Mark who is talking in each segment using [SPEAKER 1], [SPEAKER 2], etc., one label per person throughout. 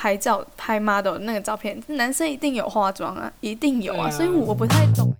[SPEAKER 1] 拍照拍 model 那个照片，男生一定有化妆啊，一定有啊，所以我不太懂。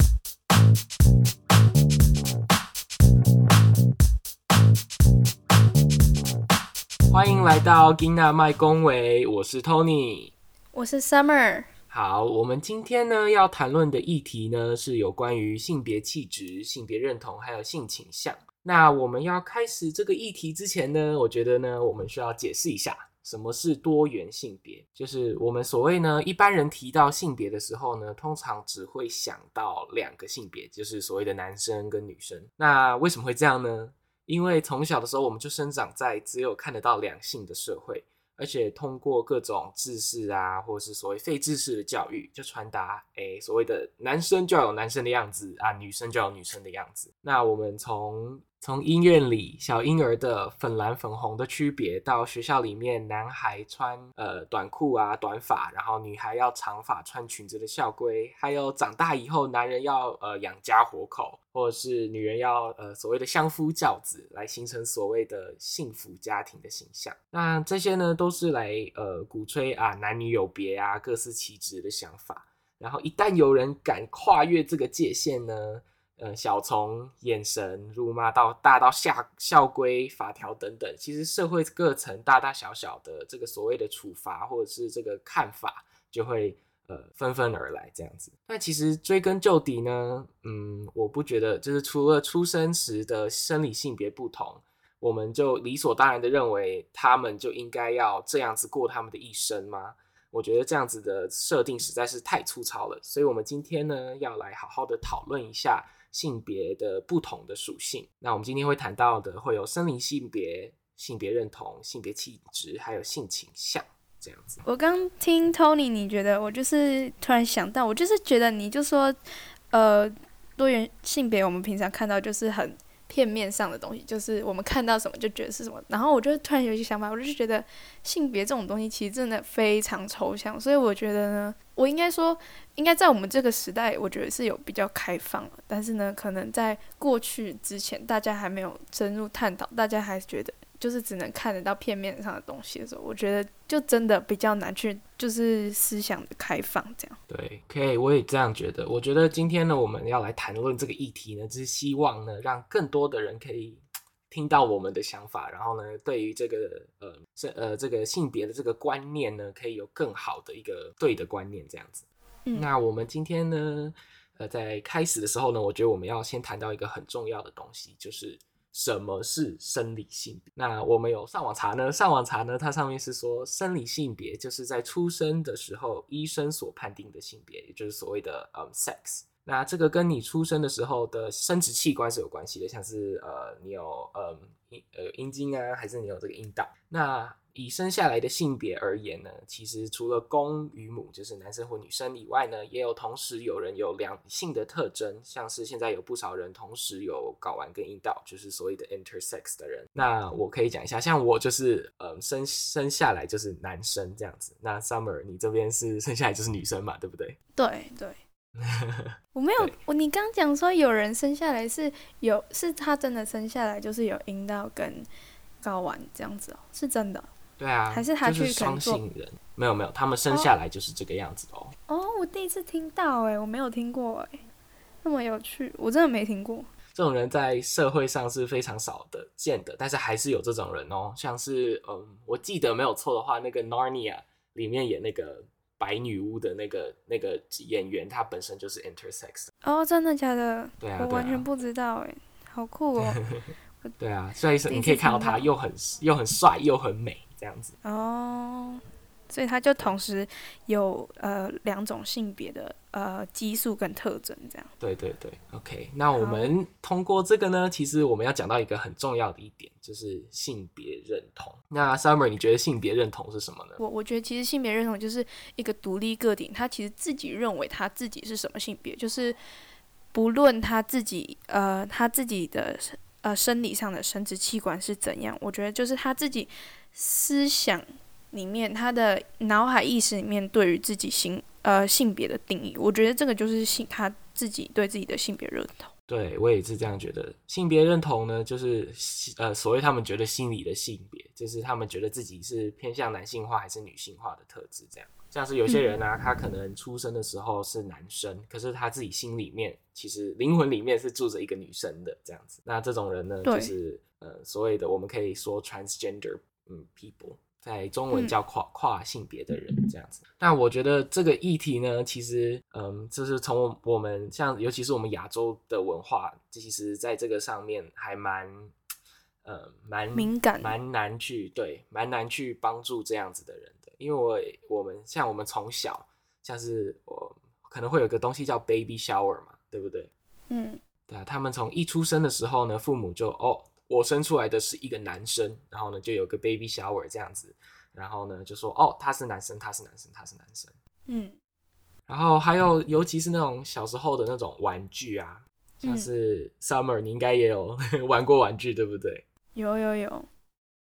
[SPEAKER 2] 欢迎来到金娜麦公维，我是 Tony，
[SPEAKER 1] 我是 Summer。
[SPEAKER 2] 好，我们今天呢要谈论的议题呢是有关于性别气质、性别认同还有性倾向。那我们要开始这个议题之前呢，我觉得呢我们需要解释一下。什么是多元性别？就是我们所谓呢，一般人提到性别的时候呢，通常只会想到两个性别，就是所谓的男生跟女生。那为什么会这样呢？因为从小的时候我们就生长在只有看得到两性的社会，而且通过各种知识啊，或是所谓非知识的教育，就传达诶所谓的男生就要有男生的样子啊，女生就要有女生的样子。那我们从从医院里小婴儿的粉蓝粉红的区别，到学校里面男孩穿呃短裤啊短发，然后女孩要长发穿裙子的校规，还有长大以后男人要呃养家活口，或者是女人要呃所谓的相夫教子，来形成所谓的幸福家庭的形象。那这些呢都是来呃鼓吹啊男女有别啊各司其职的想法。然后一旦有人敢跨越这个界限呢，呃，小从眼神、辱骂到大到下校规、法条等等，其实社会各层大大小小的这个所谓的处罚或者是这个看法，就会呃纷纷而来这样子。那其实追根究底呢，嗯，我不觉得就是除了出生时的生理性别不同，我们就理所当然的认为他们就应该要这样子过他们的一生吗？我觉得这样子的设定实在是太粗糙了。所以我们今天呢，要来好好的讨论一下。性别的不同的属性，那我们今天会谈到的会有生理性别、性别认同、性别气质，还有性倾向这样子。
[SPEAKER 1] 我刚听 Tony，你觉得我就是突然想到，我就是觉得你就说，呃，多元性别，我们平常看到就是很。片面上的东西，就是我们看到什么就觉得是什么。然后我就突然有一些想法，我就是觉得性别这种东西其实真的非常抽象。所以我觉得呢，我应该说，应该在我们这个时代，我觉得是有比较开放了。但是呢，可能在过去之前，大家还没有深入探讨，大家还觉得。就是只能看得到片面上的东西的时候，我觉得就真的比较难去，就是思想的开放这样。
[SPEAKER 2] 对，可以，我也这样觉得。我觉得今天呢，我们要来谈论这个议题呢，就是希望呢，让更多的人可以听到我们的想法，然后呢，对于这个呃这呃这个性别的这个观念呢，可以有更好的一个对的观念这样子。嗯，那我们今天呢，呃，在开始的时候呢，我觉得我们要先谈到一个很重要的东西，就是。什么是生理性别？那我们有上网查呢？上网查呢，它上面是说，生理性别就是在出生的时候医生所判定的性别，也就是所谓的嗯 sex。那这个跟你出生的时候的生殖器官是有关系的，像是呃你有嗯阴呃阴茎啊，还是你有这个阴道？那以生下来的性别而言呢，其实除了公与母，就是男生或女生以外呢，也有同时有人有两性的特征，像是现在有不少人同时有睾丸跟阴道，就是所谓的 intersex 的人。那我可以讲一下，像我就是嗯生生下来就是男生这样子。那 Summer 你这边是 生下来就是女生嘛，对不对？
[SPEAKER 1] 对对，我没有我你刚讲说有人生下来是有是他真的生下来就是有阴道跟睾丸这样子哦，是真的。
[SPEAKER 2] 对啊，还是他去就是双性人，没有没有，他们生下来就是这个样子哦。
[SPEAKER 1] 哦，我第一次听到哎，我没有听过哎，那么有趣，我真的没听过。
[SPEAKER 2] 这种人在社会上是非常少的见的，但是还是有这种人哦。像是嗯，我记得没有错的话，那个 Narnia 里面演那个白女巫的那个那个演员，她本身就是 intersex。
[SPEAKER 1] 哦，真的假的？
[SPEAKER 2] 对啊，
[SPEAKER 1] 我完全不知道哎，好酷哦。
[SPEAKER 2] 对啊，所以你可以看到他又很又很帅又很美。这样子
[SPEAKER 1] 哦，所以他就同时有呃两种性别的呃激素跟特征，这样。
[SPEAKER 2] 对对对，OK。那我们通过这个呢，其实我们要讲到一个很重要的一点，就是性别认同。那 Summer，你觉得性别认同是什么呢？
[SPEAKER 1] 我我觉得其实性别认同就是一个独立个体，他其实自己认为他自己是什么性别，就是不论他自己呃他自己的呃生理上的生殖器官是怎样，我觉得就是他自己。思想里面，他的脑海意识里面对于自己性呃性别的定义，我觉得这个就是性他自己对自己的性别认同。
[SPEAKER 2] 对，我也是这样觉得。性别认同呢，就是呃，所谓他们觉得心理的性别，就是他们觉得自己是偏向男性化还是女性化的特质。这样，像是有些人啊，他可能出生的时候是男生，可是他自己心里面其实灵魂里面是住着一个女生的这样子。那这种人呢，就是呃，所谓的我们可以说 transgender 嗯 people。在中文叫跨跨性别的人这样子，但我觉得这个议题呢，其实，嗯，就是从我们像，尤其是我们亚洲的文化，其实在这个上面还蛮，呃，蛮
[SPEAKER 1] 敏感，
[SPEAKER 2] 蛮难去对，蛮难去帮助这样子的人的，因为我我们像我们从小，像是我可能会有个东西叫 baby shower 嘛，对不对？
[SPEAKER 1] 嗯，
[SPEAKER 2] 对啊，他们从一出生的时候呢，父母就哦。我生出来的是一个男生，然后呢，就有个 baby shower 这样子，然后呢，就说哦，他是男生，他是男生，他是男生，
[SPEAKER 1] 嗯，
[SPEAKER 2] 然后还有，尤其是那种小时候的那种玩具啊，像是 Summer，你应该也有 玩过玩具，对不对？
[SPEAKER 1] 有有有，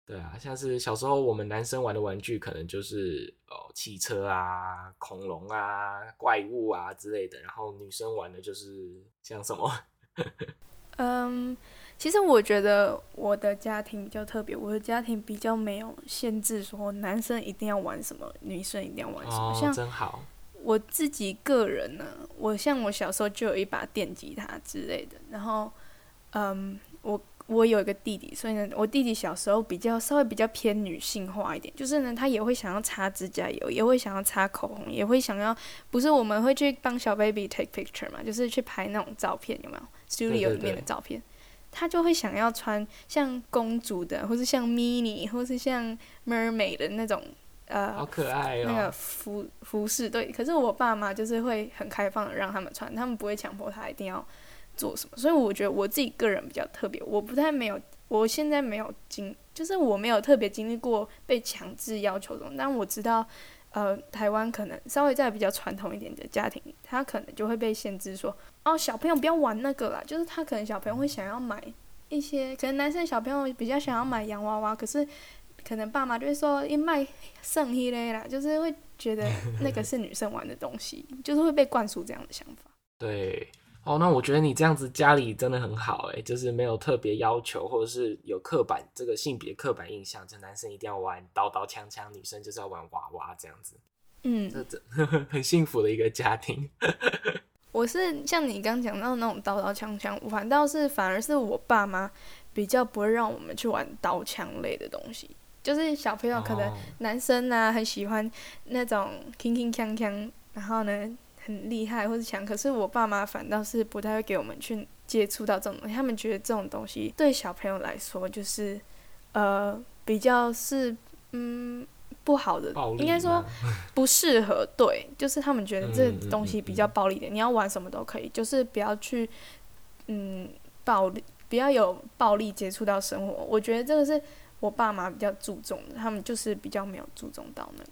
[SPEAKER 2] 对啊，像是小时候我们男生玩的玩具，可能就是哦汽车啊、恐龙啊、怪物啊之类的，然后女生玩的就是像什么？
[SPEAKER 1] 嗯。其实我觉得我的家庭比较特别，我的家庭比较没有限制，说男生一定要玩什么，女生一定要玩什么。
[SPEAKER 2] 哦，真好。
[SPEAKER 1] 像我自己个人呢，我像我小时候就有一把电吉他之类的，然后，嗯，我我有一个弟弟，所以呢，我弟弟小时候比较稍微比较偏女性化一点，就是呢，他也会想要擦指甲油，也会想要擦口红，也会想要，不是我们会去帮小 baby take picture 嘛，就是去拍那种照片，有没有？studio 里面的照片。他就会想要穿像公主的，或是像 mini，或是像 mermaid 的那种，呃，
[SPEAKER 2] 好可爱哦，
[SPEAKER 1] 那个服服饰。对，可是我爸妈就是会很开放的让他们穿，他们不会强迫他一定要做什么。所以我觉得我自己个人比较特别，我不太没有，我现在没有经，就是我没有特别经历过被强制要求这种，但我知道。呃，台湾可能稍微在比较传统一点的家庭里，他可能就会被限制说，哦，小朋友不要玩那个啦。就是他可能小朋友会想要买一些，可能男生小朋友比较想要买洋娃娃，可是可能爸妈就会说，一卖剩一类啦，就是会觉得 那个是女生玩的东西，就是会被灌输这样的想法。
[SPEAKER 2] 对。哦，那我觉得你这样子家里真的很好哎，就是没有特别要求，或者是有刻板这个性别刻板印象，就男生一定要玩刀刀枪枪，女生就是要玩娃娃这样子。
[SPEAKER 1] 嗯，
[SPEAKER 2] 这这 很幸福的一个家庭。
[SPEAKER 1] 我是像你刚讲到那种刀刀枪枪，反倒是反而是我爸妈比较不会让我们去玩刀枪类的东西，就是小朋友可能男生啊很喜欢那种铿铿锵锵，然后呢。很厉害或是强，可是我爸妈反倒是不太会给我们去接触到这种东西。他们觉得这种东西对小朋友来说就是，呃，比较是嗯不好的，应该说 不适合。对，就是他们觉得这东西比较暴力的，你要玩什么都可以，就是不要去嗯暴力，不要有暴力接触到生活。我觉得这个是我爸妈比较注重的，他们就是比较没有注重到那个。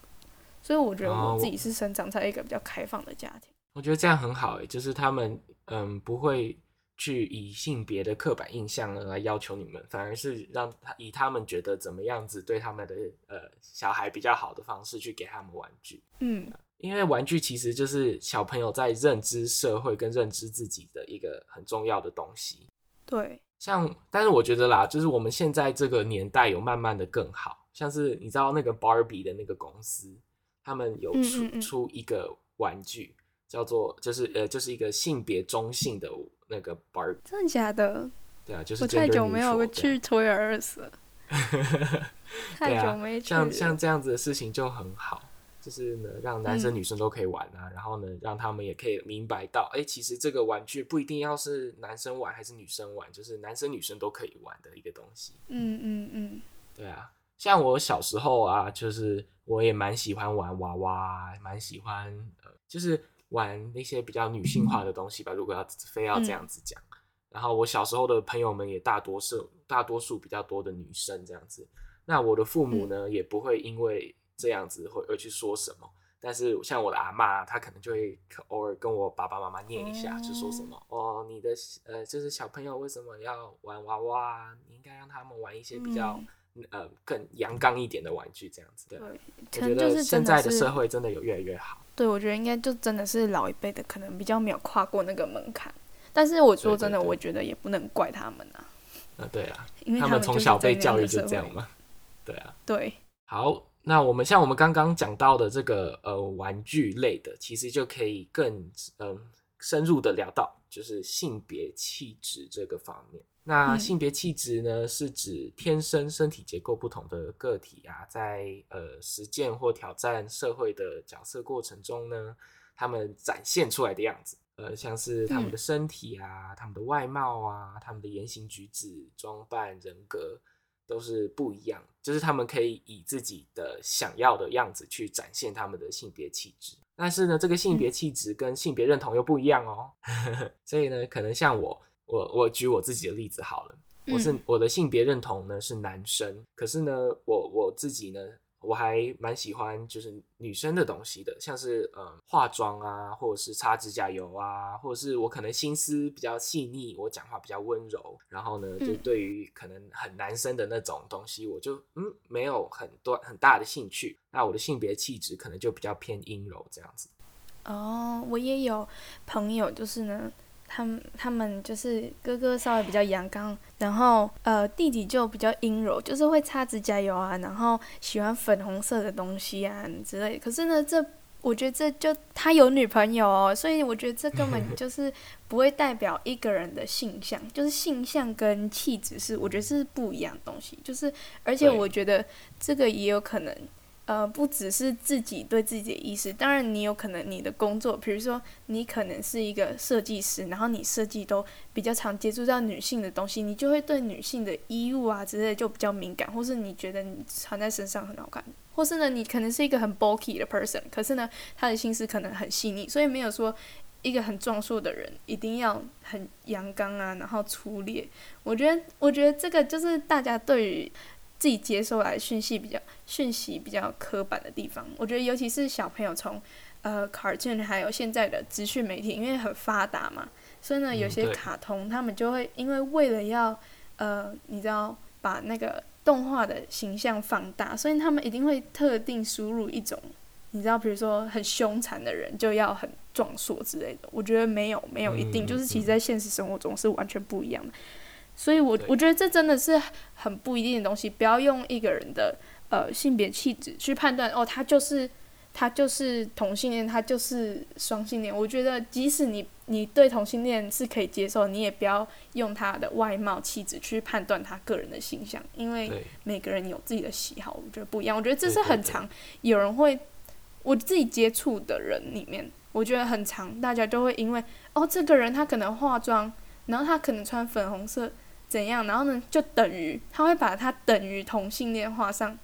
[SPEAKER 1] 所以我觉得我自己是生长在一个比较开放的家庭。
[SPEAKER 2] 我觉得这样很好诶，就是他们嗯不会去以性别的刻板印象呢来要求你们，反而是让他以他们觉得怎么样子对他们的呃小孩比较好的方式去给他们玩具。
[SPEAKER 1] 嗯，
[SPEAKER 2] 因为玩具其实就是小朋友在认知社会跟认知自己的一个很重要的东西。
[SPEAKER 1] 对，
[SPEAKER 2] 像但是我觉得啦，就是我们现在这个年代有慢慢的更好，像是你知道那个 Barbie 的那个公司。他们有出嗯嗯嗯出一个玩具，叫做就是呃就是一个性别中性的那个 Barbie。
[SPEAKER 1] 真的假的？
[SPEAKER 2] 对啊，就是
[SPEAKER 1] 我太久没有去了。太久没去。
[SPEAKER 2] 像像这样子的事情就很好，就是呢让男生女生都可以玩啊，嗯、然后呢让他们也可以明白到，哎、欸，其实这个玩具不一定要是男生玩还是女生玩，就是男生女生都可以玩的一个东西。
[SPEAKER 1] 嗯嗯嗯。
[SPEAKER 2] 对啊，像我小时候啊，就是。我也蛮喜欢玩娃娃，蛮喜欢呃，就是玩那些比较女性化的东西吧。如果要非要这样子讲，嗯、然后我小时候的朋友们也大多数大多数比较多的女生这样子。那我的父母呢，嗯、也不会因为这样子会而去说什么。但是像我的阿嬷，她可能就会偶尔跟我爸爸妈妈念一下，就说什么、嗯、哦，你的呃，就是小朋友为什么要玩娃娃？你应该让他们玩一些比较。嗯呃，更阳刚一点的玩具这样子，对，我觉得现在的社会真的有越来越好。
[SPEAKER 1] 对，我觉得应该就真的是老一辈的，可能比较没有跨过那个门槛，但是我说真的，我觉得也不能怪他们啊。
[SPEAKER 2] 啊，对啊，
[SPEAKER 1] 因为
[SPEAKER 2] 他们从小被教育就这样嘛。对啊，
[SPEAKER 1] 对。
[SPEAKER 2] 好，那我们像我们刚刚讲到的这个呃玩具类的，其实就可以更嗯、呃、深入的聊到，就是性别气质这个方面。那性别气质呢，嗯、是指天生身体结构不同的个体啊，在呃实践或挑战社会的角色过程中呢，他们展现出来的样子。呃，像是他们的身体啊，嗯、他们的外貌啊，他们的言行举止、装扮、人格都是不一样。就是他们可以以自己的想要的样子去展现他们的性别气质。但是呢，这个性别气质跟性别认同又不一样哦。嗯、所以呢，可能像我。我我举我自己的例子好了，我是我的性别认同呢是男生，嗯、可是呢，我我自己呢，我还蛮喜欢就是女生的东西的，像是嗯化妆啊，或者是擦指甲油啊，或者是我可能心思比较细腻，我讲话比较温柔，然后呢，就对于可能很男生的那种东西，我就嗯没有很多很大的兴趣，那我的性别气质可能就比较偏阴柔这样子。
[SPEAKER 1] 哦，我也有朋友就是呢。他们他们就是哥哥稍微比较阳刚，然后呃弟弟就比较阴柔，就是会擦指甲油啊，然后喜欢粉红色的东西啊之类。可是呢，这我觉得这就他有女朋友哦，所以我觉得这根本就是不会代表一个人的性向，就是性向跟气质是我觉得是不一样的东西。就是而且我觉得这个也有可能。呃，不只是自己对自己的意识，当然你有可能你的工作，比如说你可能是一个设计师，然后你设计都比较常接触到女性的东西，你就会对女性的衣物啊之类就比较敏感，或是你觉得你穿在身上很好看，或是呢你可能是一个很 bulky 的 person，可是呢他的心思可能很细腻，所以没有说一个很壮硕的人一定要很阳刚啊，然后粗劣。我觉得，我觉得这个就是大家对于。自己接收来的讯息比较讯息比较刻板的地方，我觉得尤其是小朋友从呃 cartoon 还有现在的资讯媒体，因为很发达嘛，所以呢有些卡通他们就会因为为了要呃你知道把那个动画的形象放大，所以他们一定会特定输入一种你知道比如说很凶残的人就要很壮硕之类的，我觉得没有没有一定，就是其实在现实生活中是完全不一样的。所以我，我我觉得这真的是很不一定的东西。不要用一个人的呃性别气质去判断哦，他就是他就是同性恋，他就是双性恋。我觉得，即使你你对同性恋是可以接受，你也不要用他的外貌气质去判断他个人的形象，因为每个人有自己的喜好，我觉得不一样。我觉得这是很常有人会，我自己接触的人里面，我觉得很常，大家都会因为哦，这个人他可能化妆，然后他可能穿粉红色。怎样？然后呢？就等于他会把它等于同性恋画上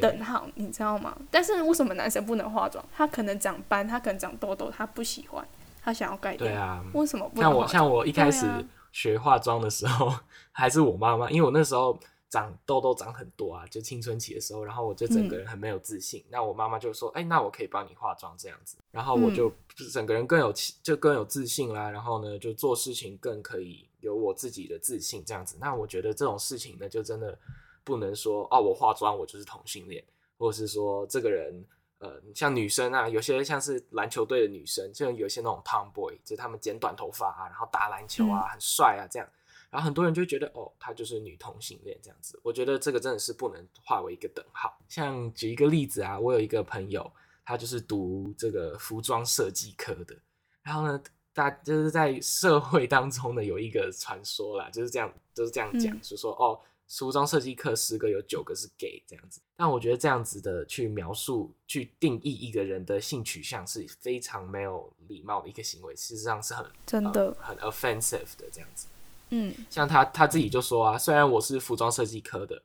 [SPEAKER 1] 等号，你知道吗？但是为什么男生不能化妆？他可能长斑，他可能长痘痘，他不喜欢，他想要改掉。对啊，为什么不能？
[SPEAKER 2] 像我，像我一开始学化妆的时候，啊、还是我妈妈，因为我那时候长痘痘长很多啊，就青春期的时候，然后我就整个人很没有自信。嗯、那我妈妈就说：“哎、欸，那我可以帮你化妆这样子。”然后我就整个人更有就更有自信啦。然后呢，就做事情更可以。有我自己的自信，这样子，那我觉得这种事情呢，就真的不能说哦，我化妆我就是同性恋，或者是说这个人，呃，像女生啊，有些像是篮球队的女生，就有些那种 tomboy，就是他们剪短头发啊，然后打篮球啊，很帅啊，这样，然后很多人就觉得哦，她就是女同性恋这样子。我觉得这个真的是不能划为一个等号。像举一个例子啊，我有一个朋友，他就是读这个服装设计科的，然后呢。大就是在社会当中呢，有一个传说啦，就是这样，就是这样讲，嗯、就说哦，服装设计课十个有九个是 gay 这样子。但我觉得这样子的去描述、去定义一个人的性取向是非常没有礼貌的一个行为，事实上是很真的、呃、很 offensive 的这样子。嗯，像他他自己就说啊，虽然我是服装设计科的。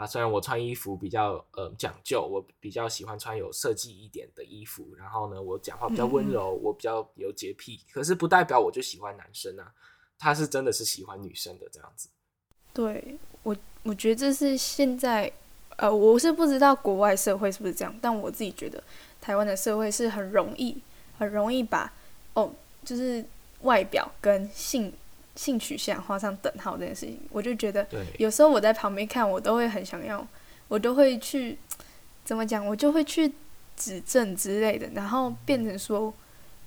[SPEAKER 2] 啊，虽然我穿衣服比较呃讲究，我比较喜欢穿有设计一点的衣服，然后呢，我讲话比较温柔，嗯、我比较有洁癖，可是不代表我就喜欢男生啊，他是真的是喜欢女生的这样子。
[SPEAKER 1] 对，我，我觉得这是现在，呃，我是不知道国外社会是不是这样，但我自己觉得台湾的社会是很容易，很容易把哦，就是外表跟性。性取向画上等号这件事情，我就觉得有时候我在旁边看，我都会很想要，我都会去怎么讲，我就会去指正之类的，然后变成说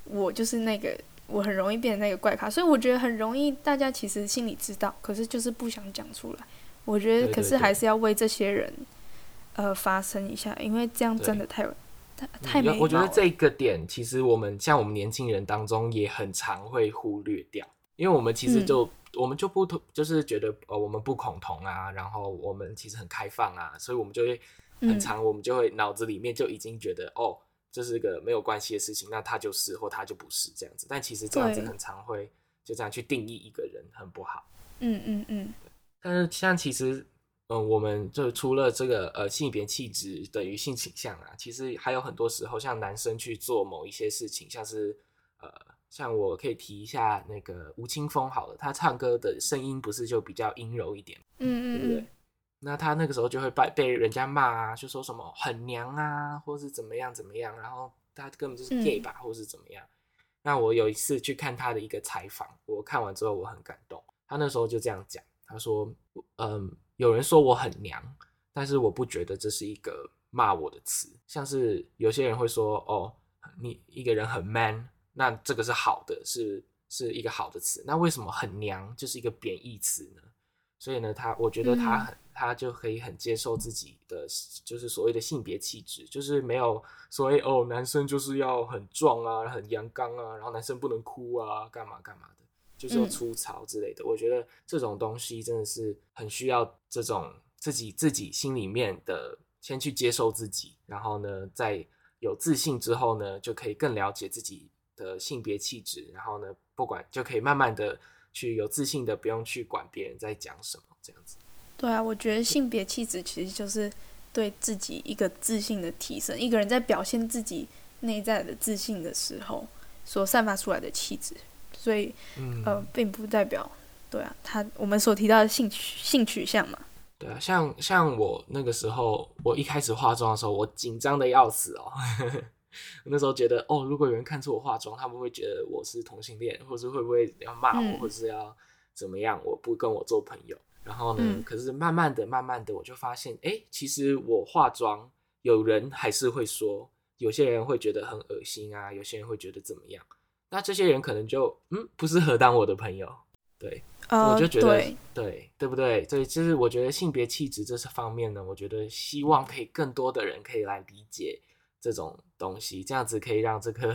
[SPEAKER 1] 我就是那个我很容易变成那个怪咖，所以我觉得很容易，大家其实心里知道，可是就是不想讲出来。我觉得，可是还是要为这些人，呃，发声一下，因为这样真的太太太没。
[SPEAKER 2] 我觉得这个点，其实我们像我们年轻人当中也很常会忽略掉，因为我们其实就、嗯、我们就不同，就是觉得呃我们不恐同啊，然后我们其实很开放啊，所以我们就会很长，我们就会脑子里面就已经觉得、嗯、哦，这是个没有关系的事情，那他就是或他就不是这样子。但其实这样子很常会就这样去定义一个人，很不好。
[SPEAKER 1] 嗯嗯嗯。
[SPEAKER 2] 但是像其实，嗯、呃，我们就除了这个呃性别气质等于性倾向啊，其实还有很多时候，像男生去做某一些事情，像是呃，像我可以提一下那个吴青峰好了，他唱歌的声音不是就比较阴柔一点，
[SPEAKER 1] 嗯嗯，
[SPEAKER 2] 对不对？那他那个时候就会被被人家骂啊，就说什么很娘啊，或是怎么样怎么样，然后他根本就是 gay 吧，嗯、或是怎么样。那我有一次去看他的一个采访，我看完之后我很感动，他那时候就这样讲。他说：“嗯，有人说我很娘，但是我不觉得这是一个骂我的词。像是有些人会说，哦，你一个人很 man，那这个是好的，是是一个好的词。那为什么很娘就是一个贬义词呢？所以呢，他我觉得他很，他就可以很接受自己的，就是所谓的性别气质，就是没有所谓哦，男生就是要很壮啊，很阳刚啊，然后男生不能哭啊，干嘛干嘛的。”就是要粗糙之类的，嗯，我觉得这种东西真的是很需要这种自己自己心里面的先去接受自己，然后呢，在有自信之后呢，就可以更了解自己的性别气质，然后呢，不管就可以慢慢的去有自信的，不用去管别人在讲什么这样子。
[SPEAKER 1] 对啊，我觉得性别气质其实就是对自己一个自信的提升，一个人在表现自己内在的自信的时候所散发出来的气质。所以，呃，并不代表，对啊，他我们所提到的性取性取向嘛。
[SPEAKER 2] 对啊，像像我那个时候，我一开始化妆的时候，我紧张的要死哦。那时候觉得，哦，如果有人看出我化妆，他们会觉得我是同性恋，或是会不会要骂我，嗯，或是要怎么样？我不跟我做朋友。然后呢，嗯，可是慢慢的、慢慢的，我就发现，哎，其实我化妆，有人还是会说，有些人会觉得很恶心啊，有些人会觉得怎么样。那这些人可能就嗯不适合当我的朋友，对，uh, 我就觉得对对对不对？所以就是我觉得性别气质这方面呢，我觉得希望可以更多的人可以来理解这种东西，这样子可以让这个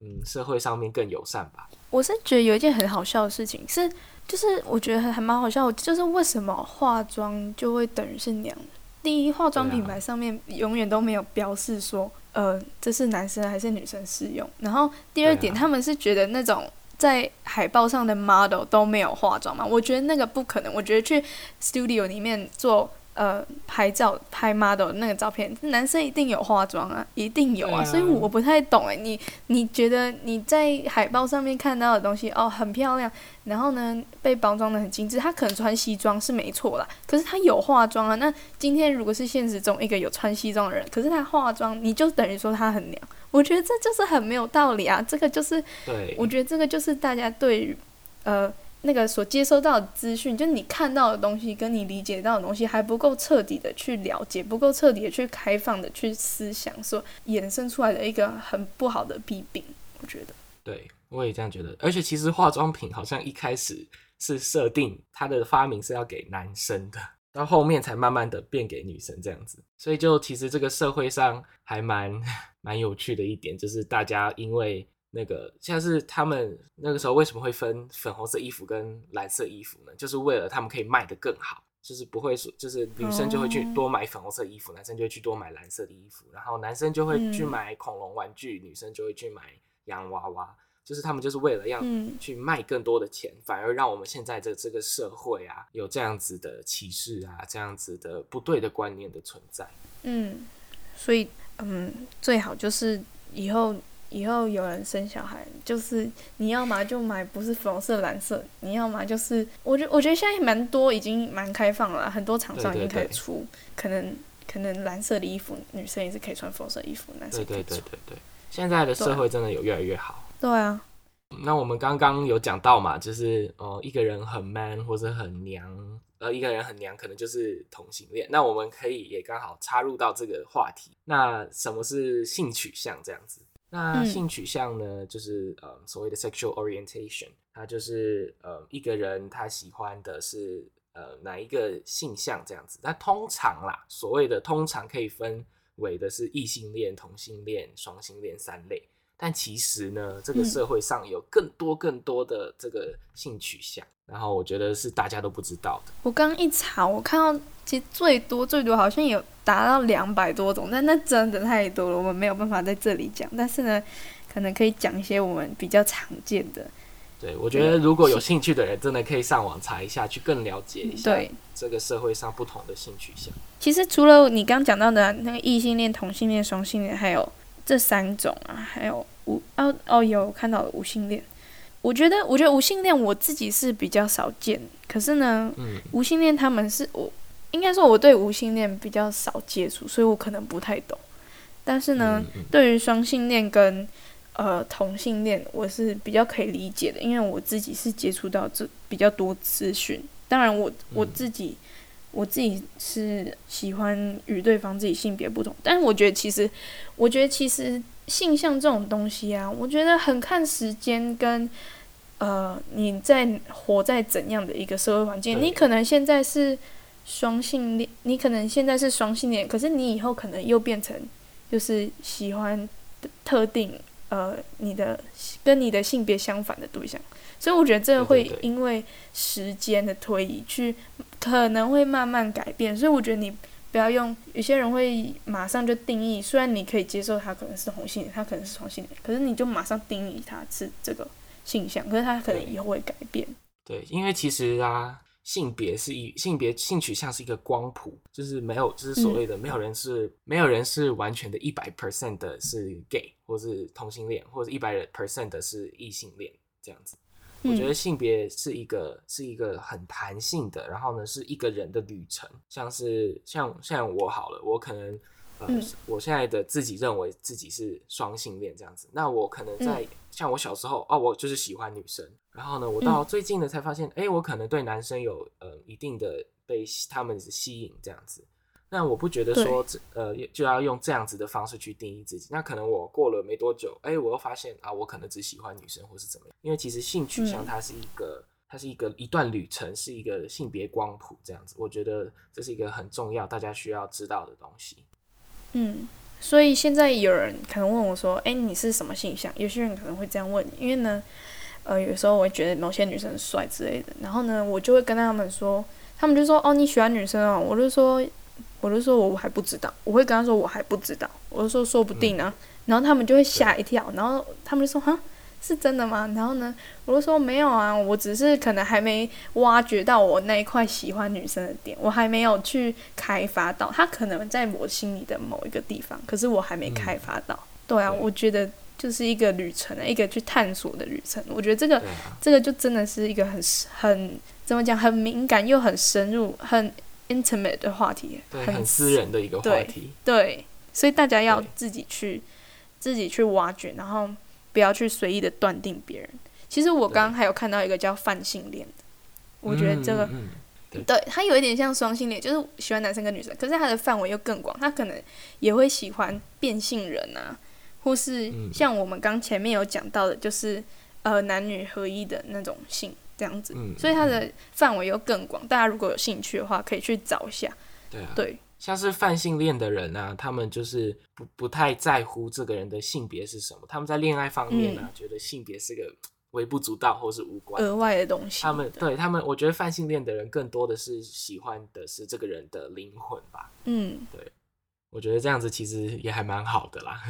[SPEAKER 2] 嗯社会上面更友善吧。
[SPEAKER 1] 我是觉得有一件很好笑的事情是，就是我觉得还蛮好笑，就是为什么化妆就会等于是娘？第一，化妆品牌上面永远都没有标示说。呃，这是男生还是女生适用？然后第二点，他们是觉得那种在海报上的 model 都没有化妆吗？我觉得那个不可能。我觉得去 studio 里面做。呃，拍照拍 model 那个照片，男生一定有化妆啊，一定有啊，啊所以我不太懂哎，你你觉得你在海报上面看到的东西哦，很漂亮，然后呢被包装的很精致，他可能穿西装是没错啦，可是他有化妆啊。那今天如果是现实中一个有穿西装的人，可是他化妆，你就等于说他很娘，我觉得这就是很没有道理啊。这个就是，
[SPEAKER 2] 对，
[SPEAKER 1] 我觉得这个就是大家对于呃。那个所接收到的资讯，就你看到的东西，跟你理解到的东西还不够彻底的去了解，不够彻底的去开放的去思想，所衍生出来的一个很不好的弊病，我觉得。
[SPEAKER 2] 对，我也这样觉得。而且其实化妆品好像一开始是设定它的发明是要给男生的，到后面才慢慢的变给女生这样子。所以就其实这个社会上还蛮 蛮有趣的一点，就是大家因为。那个像是他们那个时候为什么会分粉红色衣服跟蓝色衣服呢？就是为了他们可以卖得更好，就是不会说，就是女生就会去多买粉红色衣服，男生就会去多买蓝色的衣服，然后男生就会去买恐龙玩具，女生就会去买洋娃娃，就是他们就是为了要去卖更多的钱，反而让我们现在的这个社会啊有这样子的歧视啊，这样子的不对的观念的存在。
[SPEAKER 1] 嗯，所以嗯，最好就是以后。以后有人生小孩，就是你要么就买不是粉红色、蓝色，你要么就是，我觉我觉得现在蛮多已经蛮开放了，很多厂商已经可以出，对对对，可能可能蓝色的衣服，女生也是可以穿粉色衣服，男生可以穿。对对对对对，现在的社会真的有越来越好。对啊，
[SPEAKER 2] 那我们刚刚有讲到嘛，就是哦，一个人很 man 或者很娘，呃，一个人很娘可能就是同性恋。那我们可以也刚好插入到这个话题，那什么是性取向这样子？那性取向呢，嗯、就是呃所谓的 sexual orientation，它就是呃一个人他喜欢的是呃哪一个性向这样子。那通常啦，所谓的通常可以分为的是异性恋、同性恋、双性恋三类。但其实呢，这个社会上有更多更多的这个性取向，嗯、然后我觉得是大家都不知道的。
[SPEAKER 1] 我刚一查，我看到其实最多最多好像有达到两百多种，但那真的太多了，我们没有办法在这里讲。但是呢，可能可以讲一些我们比较常见的。
[SPEAKER 2] 对，我觉得如果有兴趣的人，真的可以上网查一下，去更了解一下这个社会上不同的性取向。
[SPEAKER 1] 其实除了你刚讲到的那个异性恋、同性恋、双性恋，还有这三种啊，还有。无哦哦，有看到无性恋，我觉得我觉得无性恋我自己是比较少见，可是呢，嗯、无性恋他们是我应该说我对无性恋比较少接触，所以我可能不太懂。但是呢，嗯嗯、对于双性恋跟呃同性恋，我是比较可以理解的，因为我自己是接触到这比较多资讯。当然我，我我自己。嗯我自己是喜欢与对方自己性别不同，但是我觉得其实，我觉得其实性向这种东西啊，我觉得很看时间跟呃你在活在怎样的一个社会环境。你可能现在是双性恋，你可能现在是双性恋，可是你以后可能又变成就是喜欢特定呃你的跟你的性别相反的对象。所以我觉得这个会因为时间的推移去可能会慢慢改变，所以我觉得你不要用有些人会马上就定义，虽然你可以接受他可能是同性恋，他可能是同性恋，可是你就马上定义他是这个性向，可是他可能以后会改变。
[SPEAKER 2] 对，对，因为其实啊，性别是一性别性取向是一个光谱，就是没有就是所谓的没有人是、嗯、没有人是完全的一百 percent 的是 gay 或是同性恋，或者一百 percent 的是异性恋这样子。我觉得性别是一个是一个很弹性的，然后呢是一个人的旅程，像是像像我好了，我可能呃，我现在的自己认为自己是双性恋这样子，那我可能在像我小时候哦，我就是喜欢女生，然后呢，我到最近呢才发现，哎，我可能对男生有呃一定的被他们吸引这样子。那我不觉得说，这呃，就要用这样子的方式去定义自己。那可能我过了没多久，哎、欸，我又发现啊，我可能只喜欢女生，或是怎么样？因为其实性取向它是一个，嗯、它是一个一段旅程，是一个性别光谱这样子。我觉得这是一个很重要，大家需要知道的东西。
[SPEAKER 1] 嗯，所以现在有人可能问我说，哎、欸，你是什么性向？有些人可能会这样问你，因为呢，呃，有时候我会觉得某些女生很帅之类的，然后呢，我就会跟他们说，他们就说，哦，你喜欢女生哦，我就说。我就说，我还不知道。我会跟他说，我还不知道。我就说，说不定呢。嗯、然后他们就会吓一跳，然后他们就说，哈，是真的吗？然后呢，我就说没有啊，我只是可能还没挖掘到我那一块喜欢女生的点，我还没有去开发到。他可能在我心里的某一个地方，可是我还没开发到。嗯、对啊，对我觉得就是一个旅程，一个去探索的旅程。我觉得这个，啊、这个就真的是一个很很怎么讲，很敏感又很深入，很。Intimate 的话题，
[SPEAKER 2] 对，很私人的一个话题，
[SPEAKER 1] 对，对，所以大家要自己去自己去挖掘，然后不要去随意的断定别人。其实我刚刚还有看到一个叫泛性恋的，我觉得这个，嗯嗯、对，对，他有一点像双性恋，就是喜欢男生跟女生，可是他的范围又更广，他可能也会喜欢变性人啊，或是像我们刚前面有讲到的，就是呃男女合一的那种性。这样子，嗯、所以它的范围又更广。大家如果有兴趣的话，可以去找一下。
[SPEAKER 2] 对啊，
[SPEAKER 1] 对，
[SPEAKER 2] 像是泛性恋的人啊，他们就是不不太在乎这个人的性别是什么。他们在恋爱方面呢、啊，嗯、觉得性别是个 微不足道或是无关
[SPEAKER 1] 额外的东西。
[SPEAKER 2] 他们对他们，我觉得泛性恋的人更多的是喜欢的是这个人的灵魂吧。嗯，对，我觉得这样子其实也还蛮好的啦。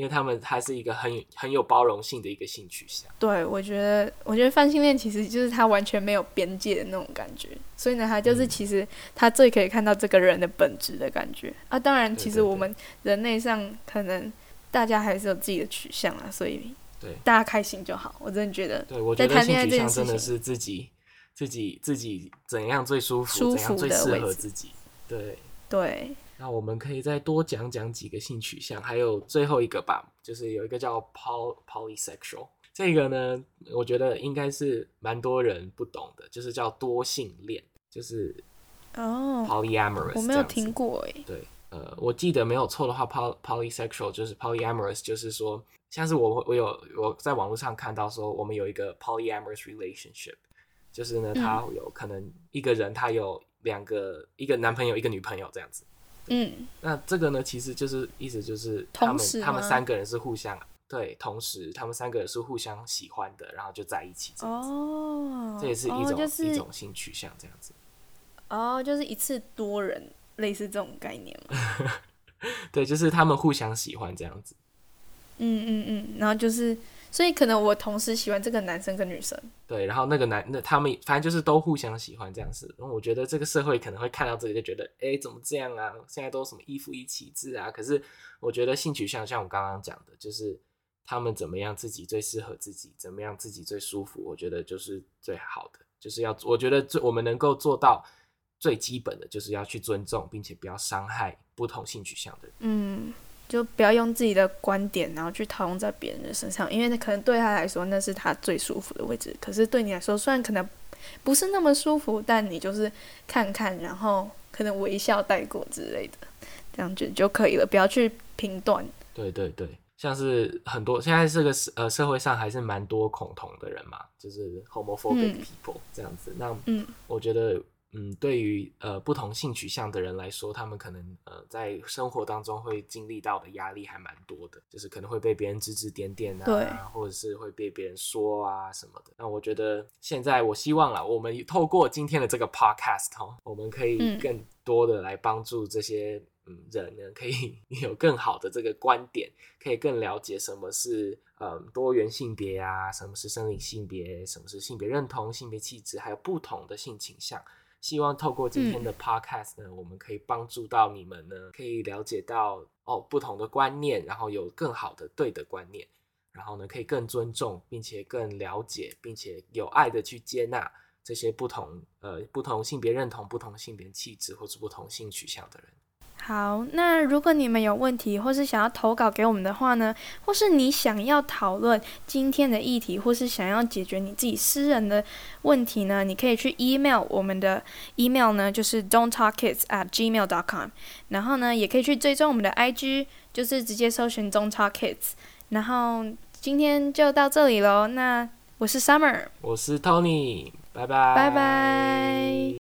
[SPEAKER 2] 因为他们还是一个很有很有包容性的一个性取向。
[SPEAKER 1] 对，我觉得，我觉得泛性恋其实就是他完全没有边界的那种感觉，所以呢，他就是其实他最可以看到这个人的本质的感觉啊。当然，其实我们人类上可能大家还是有自己的取向啊，所以对大家开心就好。我真的觉得，
[SPEAKER 2] 对，我觉得性取向真的是自己自己自己怎样最舒服，
[SPEAKER 1] 舒服的
[SPEAKER 2] 怎样最适合自己。对
[SPEAKER 1] 对。
[SPEAKER 2] 那我们可以再多讲讲几个性取向，还有最后一个吧，就是有一个叫 poly polysexual，这个呢，我觉得应该是蛮多人不懂的，就是叫多性恋，就是哦 polyamorous，
[SPEAKER 1] 我没有听过诶。
[SPEAKER 2] 对，呃，我记得没有错的话，poly polysexual 就是 polyamorous，就是说，像是我我有我在网络上看到说，我们有一个 polyamorous relationship，就是呢，他有可能一个人他有两个一个男朋友一个女朋友这样子。嗯，那这个呢，其实就是意思就是他们他们三个人是互相对，同时他们三个人是互相喜欢的，然后就在一起这样子。哦，这也是一种、哦就是、一种性取向这样子。
[SPEAKER 1] 哦，就是一次多人。类似这种概念吗？
[SPEAKER 2] 对，就是他们互相喜欢这样子。
[SPEAKER 1] 嗯嗯嗯，然后就是，所以可能我同时喜欢这个男生跟女生。
[SPEAKER 2] 对，然后那个男，那他们反正就是都互相喜欢这样子。然后我觉得这个社会可能会看到这里就觉得，哎、欸，怎么这样啊？现在都什么一夫一妻制啊？可是我觉得性取向像我刚刚讲的，就是他们怎么样自己最适合自己，怎么样自己最舒服，我觉得就是最好的，就是要我觉得最我们能够做到。最基本的就是要去尊重，并且不要伤害不同性取向的人。
[SPEAKER 1] 嗯，就不要用自己的观点，然后去套用在别人的身上，因为那可能对他来说那是他最舒服的位置，可是对你来说虽然可能不是那么舒服，但你就是看看，然后可能微笑带过之类的，这样就就可以了，不要去评断。
[SPEAKER 2] 对对对，像是很多现在这个社呃社会上还是蛮多恐同的人嘛，就是 homophobic people、嗯、这样子。那嗯，我觉得。嗯，对于呃不同性取向的人来说，他们可能呃在生活当中会经历到的压力还蛮多的，就是可能会被别人指指点点啊，对或者是会被别人说啊什么的。那我觉得现在我希望啦，我们透过今天的这个 podcast 哦，我们可以更多的来帮助这些嗯人呢，可以 有更好的这个观点，可以更了解什么是嗯多元性别啊，什么是生理性别，什么是性别认同、性别气质，还有不同的性倾向。希望透过今天的 podcast 呢，嗯、我们可以帮助到你们呢，可以了解到哦不同的观念，然后有更好的对的观念，然后呢可以更尊重，并且更了解，并且有爱的去接纳这些不同呃不同性别认同、不同性别气质或是不同性取向的人。
[SPEAKER 1] 好，那如果你们有问题，或是想要投稿给我们的话呢，或是你想要讨论今天的议题，或是想要解决你自己私人的问题呢，你可以去 email 我们的 email 呢，就是 don't talk kids at gmail dot com，然后呢，也可以去追踪我们的 IG，就是直接搜寻 don't talk kids，然后今天就到这里喽，那我是 Summer，
[SPEAKER 2] 我是 Tony，拜拜，
[SPEAKER 1] 拜拜。